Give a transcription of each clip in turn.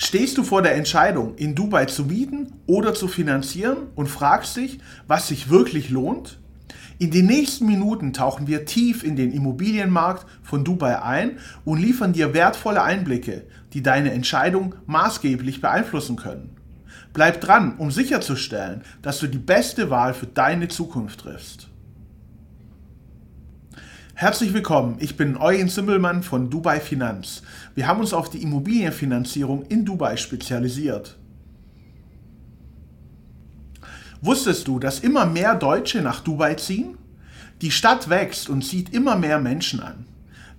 Stehst du vor der Entscheidung, in Dubai zu mieten oder zu finanzieren und fragst dich, was sich wirklich lohnt? In den nächsten Minuten tauchen wir tief in den Immobilienmarkt von Dubai ein und liefern dir wertvolle Einblicke, die deine Entscheidung maßgeblich beeinflussen können. Bleib dran, um sicherzustellen, dass du die beste Wahl für deine Zukunft triffst. Herzlich willkommen, ich bin Eugen Zimbelmann von Dubai Finanz. Wir haben uns auf die Immobilienfinanzierung in Dubai spezialisiert. Wusstest du, dass immer mehr Deutsche nach Dubai ziehen? Die Stadt wächst und zieht immer mehr Menschen an.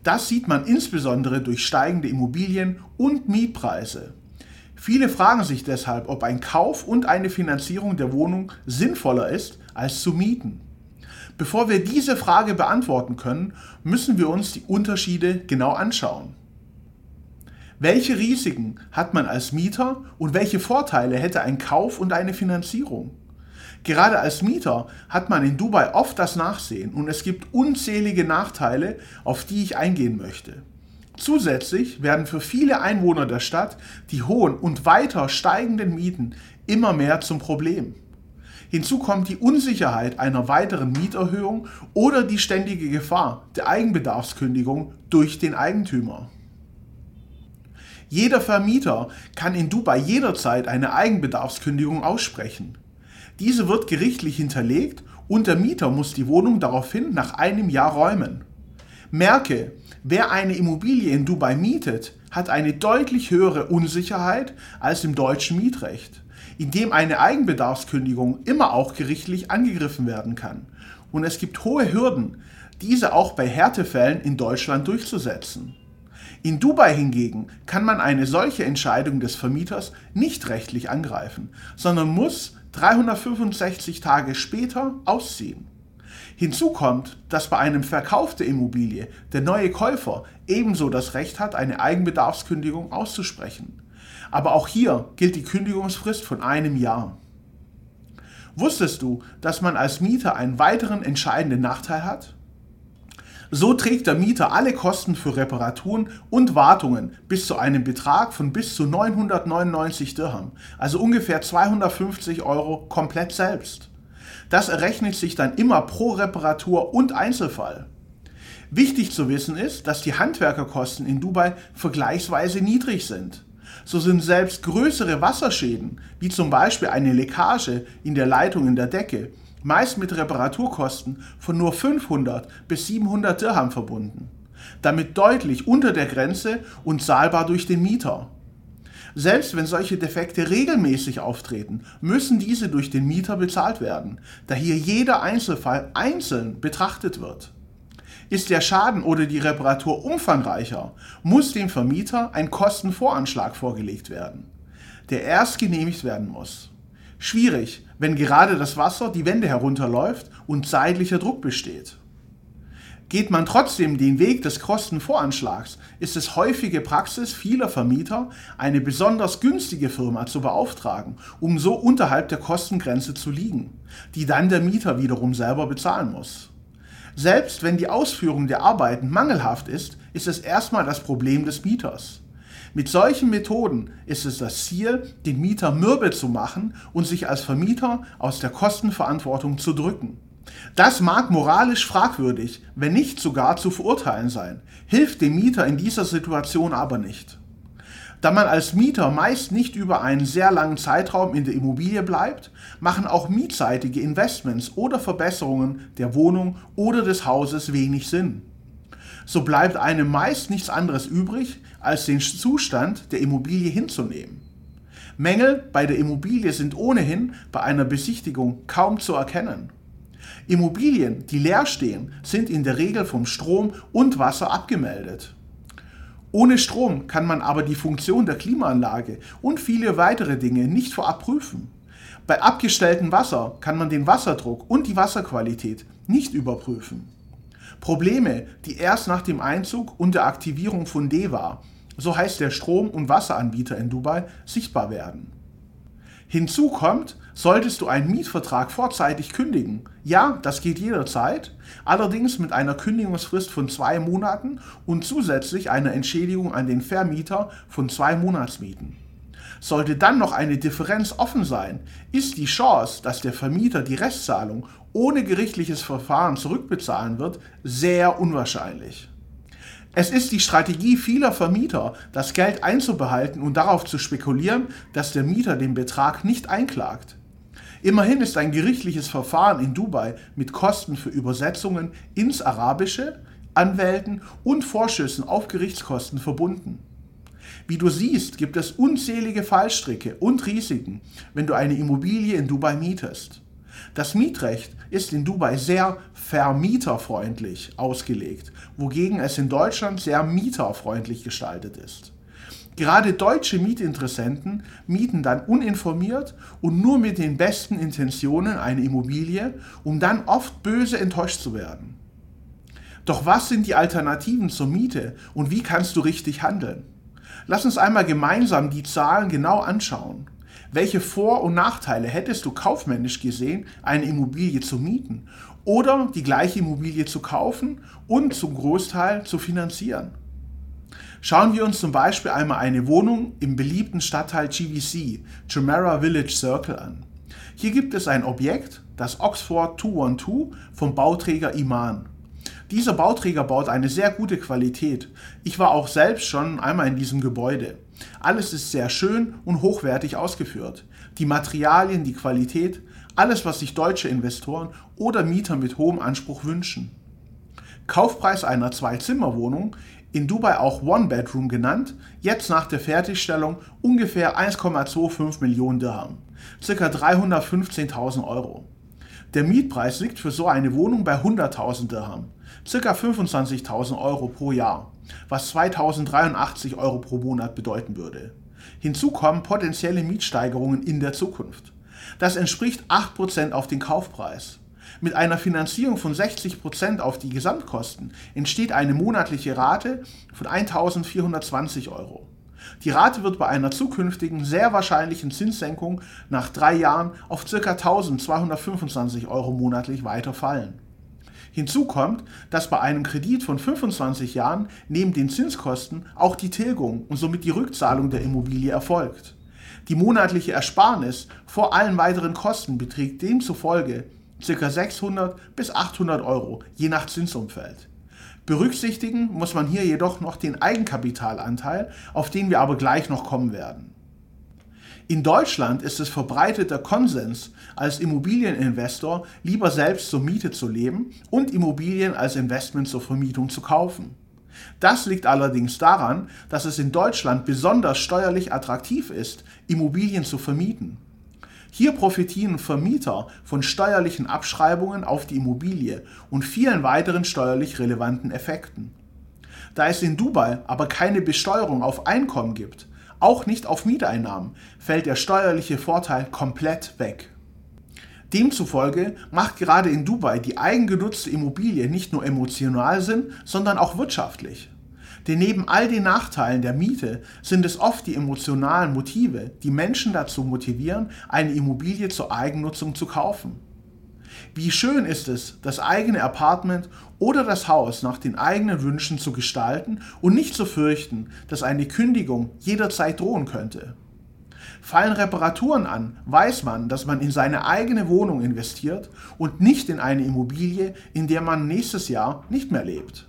Das sieht man insbesondere durch steigende Immobilien und Mietpreise. Viele fragen sich deshalb, ob ein Kauf und eine Finanzierung der Wohnung sinnvoller ist, als zu mieten. Bevor wir diese Frage beantworten können, müssen wir uns die Unterschiede genau anschauen. Welche Risiken hat man als Mieter und welche Vorteile hätte ein Kauf und eine Finanzierung? Gerade als Mieter hat man in Dubai oft das Nachsehen und es gibt unzählige Nachteile, auf die ich eingehen möchte. Zusätzlich werden für viele Einwohner der Stadt die hohen und weiter steigenden Mieten immer mehr zum Problem. Hinzu kommt die Unsicherheit einer weiteren Mieterhöhung oder die ständige Gefahr der Eigenbedarfskündigung durch den Eigentümer. Jeder Vermieter kann in Dubai jederzeit eine Eigenbedarfskündigung aussprechen. Diese wird gerichtlich hinterlegt und der Mieter muss die Wohnung daraufhin nach einem Jahr räumen. Merke, wer eine Immobilie in Dubai mietet, hat eine deutlich höhere Unsicherheit als im deutschen Mietrecht in dem eine Eigenbedarfskündigung immer auch gerichtlich angegriffen werden kann. Und es gibt hohe Hürden, diese auch bei Härtefällen in Deutschland durchzusetzen. In Dubai hingegen kann man eine solche Entscheidung des Vermieters nicht rechtlich angreifen, sondern muss 365 Tage später ausziehen. Hinzu kommt, dass bei einem Verkauf der Immobilie der neue Käufer ebenso das Recht hat, eine Eigenbedarfskündigung auszusprechen. Aber auch hier gilt die Kündigungsfrist von einem Jahr. Wusstest du, dass man als Mieter einen weiteren entscheidenden Nachteil hat? So trägt der Mieter alle Kosten für Reparaturen und Wartungen bis zu einem Betrag von bis zu 999 Dirham, also ungefähr 250 Euro, komplett selbst. Das errechnet sich dann immer pro Reparatur und Einzelfall. Wichtig zu wissen ist, dass die Handwerkerkosten in Dubai vergleichsweise niedrig sind so sind selbst größere Wasserschäden, wie zum Beispiel eine Leckage in der Leitung in der Decke, meist mit Reparaturkosten von nur 500 bis 700 Dirham verbunden. Damit deutlich unter der Grenze und zahlbar durch den Mieter. Selbst wenn solche Defekte regelmäßig auftreten, müssen diese durch den Mieter bezahlt werden, da hier jeder Einzelfall einzeln betrachtet wird. Ist der Schaden oder die Reparatur umfangreicher, muss dem Vermieter ein Kostenvoranschlag vorgelegt werden, der erst genehmigt werden muss. Schwierig, wenn gerade das Wasser die Wände herunterläuft und zeitlicher Druck besteht. Geht man trotzdem den Weg des Kostenvoranschlags, ist es häufige Praxis vieler Vermieter, eine besonders günstige Firma zu beauftragen, um so unterhalb der Kostengrenze zu liegen, die dann der Mieter wiederum selber bezahlen muss. Selbst wenn die Ausführung der Arbeiten mangelhaft ist, ist es erstmal das Problem des Mieters. Mit solchen Methoden ist es das Ziel, den Mieter mürbe zu machen und sich als Vermieter aus der Kostenverantwortung zu drücken. Das mag moralisch fragwürdig, wenn nicht sogar zu verurteilen sein, hilft dem Mieter in dieser Situation aber nicht. Da man als Mieter meist nicht über einen sehr langen Zeitraum in der Immobilie bleibt, machen auch mietseitige Investments oder Verbesserungen der Wohnung oder des Hauses wenig Sinn. So bleibt einem meist nichts anderes übrig, als den Zustand der Immobilie hinzunehmen. Mängel bei der Immobilie sind ohnehin bei einer Besichtigung kaum zu erkennen. Immobilien, die leer stehen, sind in der Regel vom Strom und Wasser abgemeldet. Ohne Strom kann man aber die Funktion der Klimaanlage und viele weitere Dinge nicht vorab prüfen. Bei abgestelltem Wasser kann man den Wasserdruck und die Wasserqualität nicht überprüfen. Probleme, die erst nach dem Einzug und der Aktivierung von DEWA, so heißt der Strom- und Wasseranbieter in Dubai, sichtbar werden. Hinzu kommt, solltest du einen Mietvertrag vorzeitig kündigen. Ja, das geht jederzeit, allerdings mit einer Kündigungsfrist von zwei Monaten und zusätzlich einer Entschädigung an den Vermieter von zwei Monatsmieten. Sollte dann noch eine Differenz offen sein, ist die Chance, dass der Vermieter die Restzahlung ohne gerichtliches Verfahren zurückbezahlen wird, sehr unwahrscheinlich. Es ist die Strategie vieler Vermieter, das Geld einzubehalten und darauf zu spekulieren, dass der Mieter den Betrag nicht einklagt. Immerhin ist ein gerichtliches Verfahren in Dubai mit Kosten für Übersetzungen ins Arabische, Anwälten und Vorschüssen auf Gerichtskosten verbunden. Wie du siehst, gibt es unzählige Fallstricke und Risiken, wenn du eine Immobilie in Dubai mietest. Das Mietrecht ist in Dubai sehr vermieterfreundlich ausgelegt, wogegen es in Deutschland sehr mieterfreundlich gestaltet ist. Gerade deutsche Mietinteressenten mieten dann uninformiert und nur mit den besten Intentionen eine Immobilie, um dann oft böse enttäuscht zu werden. Doch was sind die Alternativen zur Miete und wie kannst du richtig handeln? Lass uns einmal gemeinsam die Zahlen genau anschauen. Welche Vor- und Nachteile hättest du kaufmännisch gesehen, eine Immobilie zu mieten oder die gleiche Immobilie zu kaufen und zum Großteil zu finanzieren? Schauen wir uns zum Beispiel einmal eine Wohnung im beliebten Stadtteil GVC, Jumeirah Village Circle, an. Hier gibt es ein Objekt, das Oxford 212 vom Bauträger Iman. Dieser Bauträger baut eine sehr gute Qualität. Ich war auch selbst schon einmal in diesem Gebäude. Alles ist sehr schön und hochwertig ausgeführt. Die Materialien, die Qualität, alles, was sich deutsche Investoren oder Mieter mit hohem Anspruch wünschen. Kaufpreis einer Zwei-Zimmer-Wohnung, in Dubai auch One-Bedroom genannt, jetzt nach der Fertigstellung ungefähr 1,25 Millionen Dirham, ca. 315.000 Euro. Der Mietpreis liegt für so eine Wohnung bei 100.000 Dirham, ca. 25.000 Euro pro Jahr, was 2.083 Euro pro Monat bedeuten würde. Hinzu kommen potenzielle Mietsteigerungen in der Zukunft. Das entspricht 8% auf den Kaufpreis. Mit einer Finanzierung von 60% auf die Gesamtkosten entsteht eine monatliche Rate von 1.420 Euro. Die Rate wird bei einer zukünftigen sehr wahrscheinlichen Zinssenkung nach drei Jahren auf ca. 1225 Euro monatlich weiter fallen. Hinzu kommt, dass bei einem Kredit von 25 Jahren neben den Zinskosten auch die Tilgung und somit die Rückzahlung der Immobilie erfolgt. Die monatliche Ersparnis vor allen weiteren Kosten beträgt demzufolge ca. 600 bis 800 Euro, je nach Zinsumfeld. Berücksichtigen muss man hier jedoch noch den Eigenkapitalanteil, auf den wir aber gleich noch kommen werden. In Deutschland ist es verbreiteter Konsens, als Immobilieninvestor lieber selbst zur Miete zu leben und Immobilien als Investment zur Vermietung zu kaufen. Das liegt allerdings daran, dass es in Deutschland besonders steuerlich attraktiv ist, Immobilien zu vermieten. Hier profitieren Vermieter von steuerlichen Abschreibungen auf die Immobilie und vielen weiteren steuerlich relevanten Effekten. Da es in Dubai aber keine Besteuerung auf Einkommen gibt, auch nicht auf Mieteinnahmen, fällt der steuerliche Vorteil komplett weg. Demzufolge macht gerade in Dubai die eigengenutzte Immobilie nicht nur emotional Sinn, sondern auch wirtschaftlich. Denn neben all den Nachteilen der Miete sind es oft die emotionalen Motive, die Menschen dazu motivieren, eine Immobilie zur Eigennutzung zu kaufen. Wie schön ist es, das eigene Apartment oder das Haus nach den eigenen Wünschen zu gestalten und nicht zu fürchten, dass eine Kündigung jederzeit drohen könnte. Fallen Reparaturen an, weiß man, dass man in seine eigene Wohnung investiert und nicht in eine Immobilie, in der man nächstes Jahr nicht mehr lebt.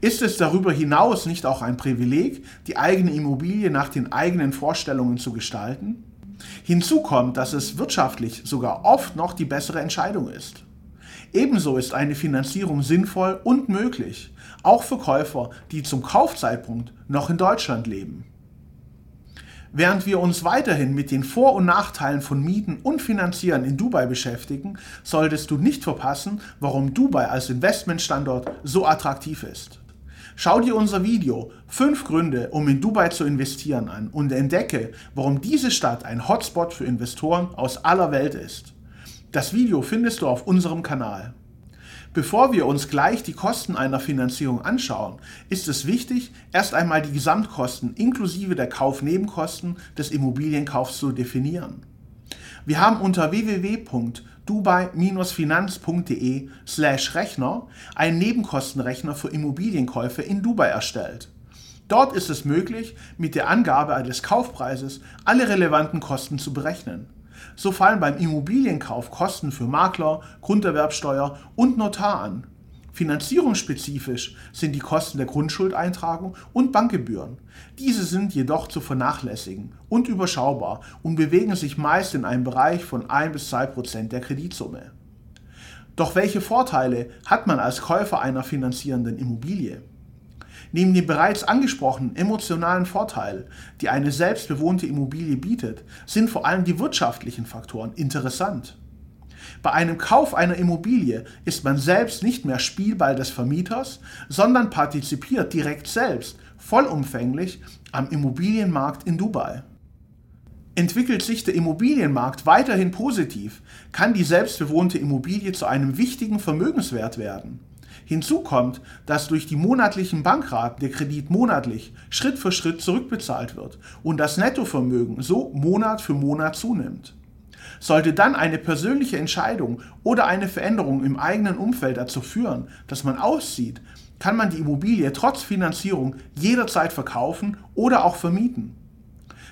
Ist es darüber hinaus nicht auch ein Privileg, die eigene Immobilie nach den eigenen Vorstellungen zu gestalten? Hinzu kommt, dass es wirtschaftlich sogar oft noch die bessere Entscheidung ist. Ebenso ist eine Finanzierung sinnvoll und möglich, auch für Käufer, die zum Kaufzeitpunkt noch in Deutschland leben. Während wir uns weiterhin mit den Vor- und Nachteilen von Mieten und Finanzieren in Dubai beschäftigen, solltest du nicht verpassen, warum Dubai als Investmentstandort so attraktiv ist. Schau dir unser Video 5 Gründe, um in Dubai zu investieren an und entdecke, warum diese Stadt ein Hotspot für Investoren aus aller Welt ist. Das Video findest du auf unserem Kanal. Bevor wir uns gleich die Kosten einer Finanzierung anschauen, ist es wichtig, erst einmal die Gesamtkosten inklusive der Kaufnebenkosten des Immobilienkaufs zu definieren. Wir haben unter www.dubai-finanz.de slash Rechner einen Nebenkostenrechner für Immobilienkäufe in Dubai erstellt. Dort ist es möglich, mit der Angabe eines Kaufpreises alle relevanten Kosten zu berechnen. So fallen beim Immobilienkauf Kosten für Makler, Grunderwerbsteuer und Notar an. Finanzierungsspezifisch sind die Kosten der Grundschuldeintragung und Bankgebühren. Diese sind jedoch zu vernachlässigen und überschaubar und bewegen sich meist in einem Bereich von 1 bis 2 Prozent der Kreditsumme. Doch welche Vorteile hat man als Käufer einer finanzierenden Immobilie? Neben dem bereits angesprochenen emotionalen Vorteil, die eine selbstbewohnte Immobilie bietet, sind vor allem die wirtschaftlichen Faktoren interessant. Bei einem Kauf einer Immobilie ist man selbst nicht mehr Spielball des Vermieters, sondern partizipiert direkt selbst vollumfänglich am Immobilienmarkt in Dubai. Entwickelt sich der Immobilienmarkt weiterhin positiv, kann die selbstbewohnte Immobilie zu einem wichtigen Vermögenswert werden. Hinzu kommt, dass durch die monatlichen Bankraten der Kredit monatlich Schritt für Schritt zurückbezahlt wird und das Nettovermögen so Monat für Monat zunimmt. Sollte dann eine persönliche Entscheidung oder eine Veränderung im eigenen Umfeld dazu führen, dass man auszieht, kann man die Immobilie trotz Finanzierung jederzeit verkaufen oder auch vermieten.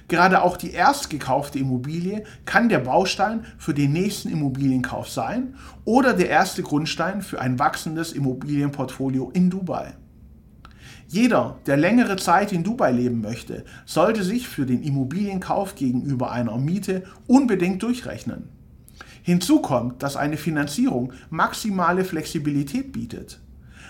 Gerade auch die erst gekaufte Immobilie kann der Baustein für den nächsten Immobilienkauf sein oder der erste Grundstein für ein wachsendes Immobilienportfolio in Dubai. Jeder, der längere Zeit in Dubai leben möchte, sollte sich für den Immobilienkauf gegenüber einer Miete unbedingt durchrechnen. Hinzu kommt, dass eine Finanzierung maximale Flexibilität bietet.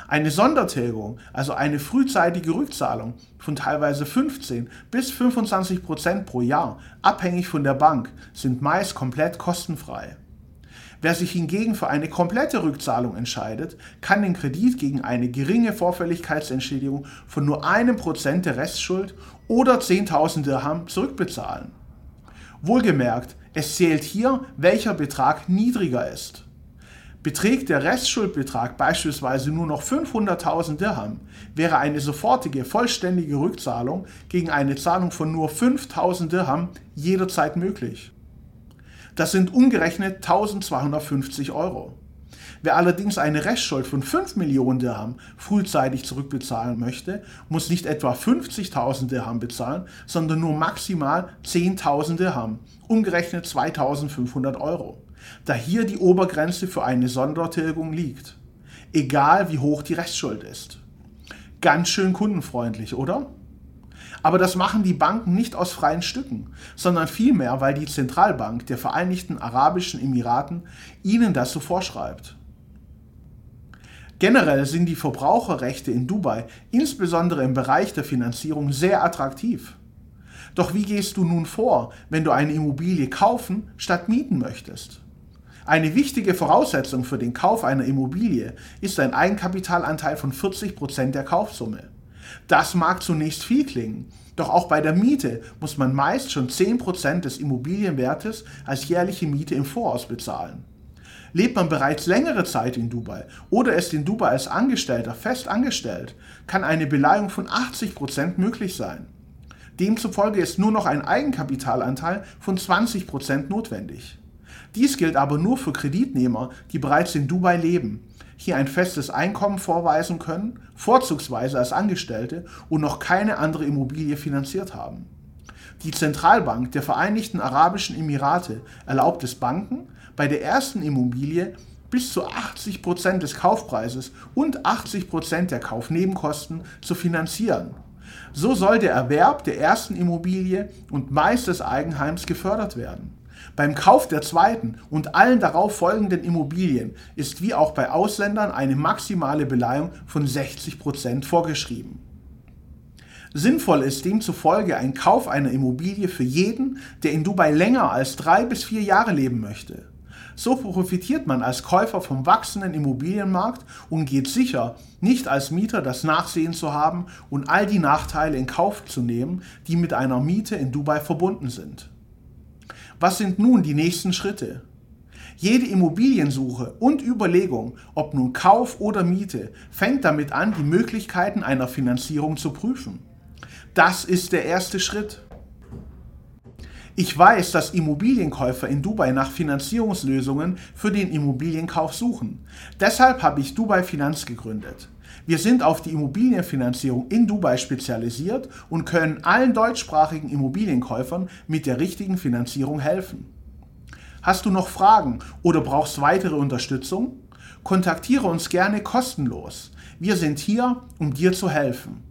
Eine Sondertilgung, also eine frühzeitige Rückzahlung von teilweise 15 bis 25 Prozent pro Jahr, abhängig von der Bank, sind meist komplett kostenfrei. Wer sich hingegen für eine komplette Rückzahlung entscheidet, kann den Kredit gegen eine geringe Vorfälligkeitsentschädigung von nur einem Prozent der Restschuld oder 10.000 Dirham zurückbezahlen. Wohlgemerkt, es zählt hier, welcher Betrag niedriger ist. Beträgt der Restschuldbetrag beispielsweise nur noch 500.000 Dirham, wäre eine sofortige, vollständige Rückzahlung gegen eine Zahlung von nur 5.000 Dirham jederzeit möglich. Das sind umgerechnet 1250 Euro. Wer allerdings eine Restschuld von 5 Millionen Dirham frühzeitig zurückbezahlen möchte, muss nicht etwa 50.000 Dirham bezahlen, sondern nur maximal 10.000 Dirham, umgerechnet 2.500 Euro, da hier die Obergrenze für eine Sondertilgung liegt. Egal wie hoch die Restschuld ist. Ganz schön kundenfreundlich, oder? Aber das machen die Banken nicht aus freien Stücken, sondern vielmehr, weil die Zentralbank der Vereinigten Arabischen Emiraten ihnen das so vorschreibt. Generell sind die Verbraucherrechte in Dubai, insbesondere im Bereich der Finanzierung, sehr attraktiv. Doch wie gehst du nun vor, wenn du eine Immobilie kaufen statt mieten möchtest? Eine wichtige Voraussetzung für den Kauf einer Immobilie ist ein Eigenkapitalanteil von 40 Prozent der Kaufsumme. Das mag zunächst viel klingen, doch auch bei der Miete muss man meist schon 10% des Immobilienwertes als jährliche Miete im Voraus bezahlen. Lebt man bereits längere Zeit in Dubai oder ist in Dubai als Angestellter fest angestellt, kann eine Beleihung von 80% möglich sein. Demzufolge ist nur noch ein Eigenkapitalanteil von 20% notwendig. Dies gilt aber nur für Kreditnehmer, die bereits in Dubai leben hier ein festes Einkommen vorweisen können, vorzugsweise als Angestellte und noch keine andere Immobilie finanziert haben. Die Zentralbank der Vereinigten Arabischen Emirate erlaubt es Banken, bei der ersten Immobilie bis zu 80 Prozent des Kaufpreises und 80 Prozent der Kaufnebenkosten zu finanzieren. So soll der Erwerb der ersten Immobilie und meist des Eigenheims gefördert werden. Beim Kauf der zweiten und allen darauf folgenden Immobilien ist wie auch bei Ausländern eine maximale Beleihung von 60 Prozent vorgeschrieben. Sinnvoll ist demzufolge ein Kauf einer Immobilie für jeden, der in Dubai länger als drei bis vier Jahre leben möchte. So profitiert man als Käufer vom wachsenden Immobilienmarkt und geht sicher, nicht als Mieter das Nachsehen zu haben und all die Nachteile in Kauf zu nehmen, die mit einer Miete in Dubai verbunden sind. Was sind nun die nächsten Schritte? Jede Immobiliensuche und Überlegung, ob nun Kauf oder Miete, fängt damit an, die Möglichkeiten einer Finanzierung zu prüfen. Das ist der erste Schritt. Ich weiß, dass Immobilienkäufer in Dubai nach Finanzierungslösungen für den Immobilienkauf suchen. Deshalb habe ich Dubai Finanz gegründet. Wir sind auf die Immobilienfinanzierung in Dubai spezialisiert und können allen deutschsprachigen Immobilienkäufern mit der richtigen Finanzierung helfen. Hast du noch Fragen oder brauchst weitere Unterstützung? Kontaktiere uns gerne kostenlos. Wir sind hier, um dir zu helfen.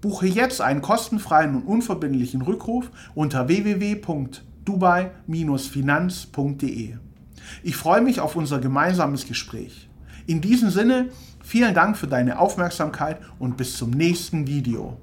Buche jetzt einen kostenfreien und unverbindlichen Rückruf unter www.dubai-finanz.de. Ich freue mich auf unser gemeinsames Gespräch. In diesem Sinne, vielen Dank für deine Aufmerksamkeit und bis zum nächsten Video.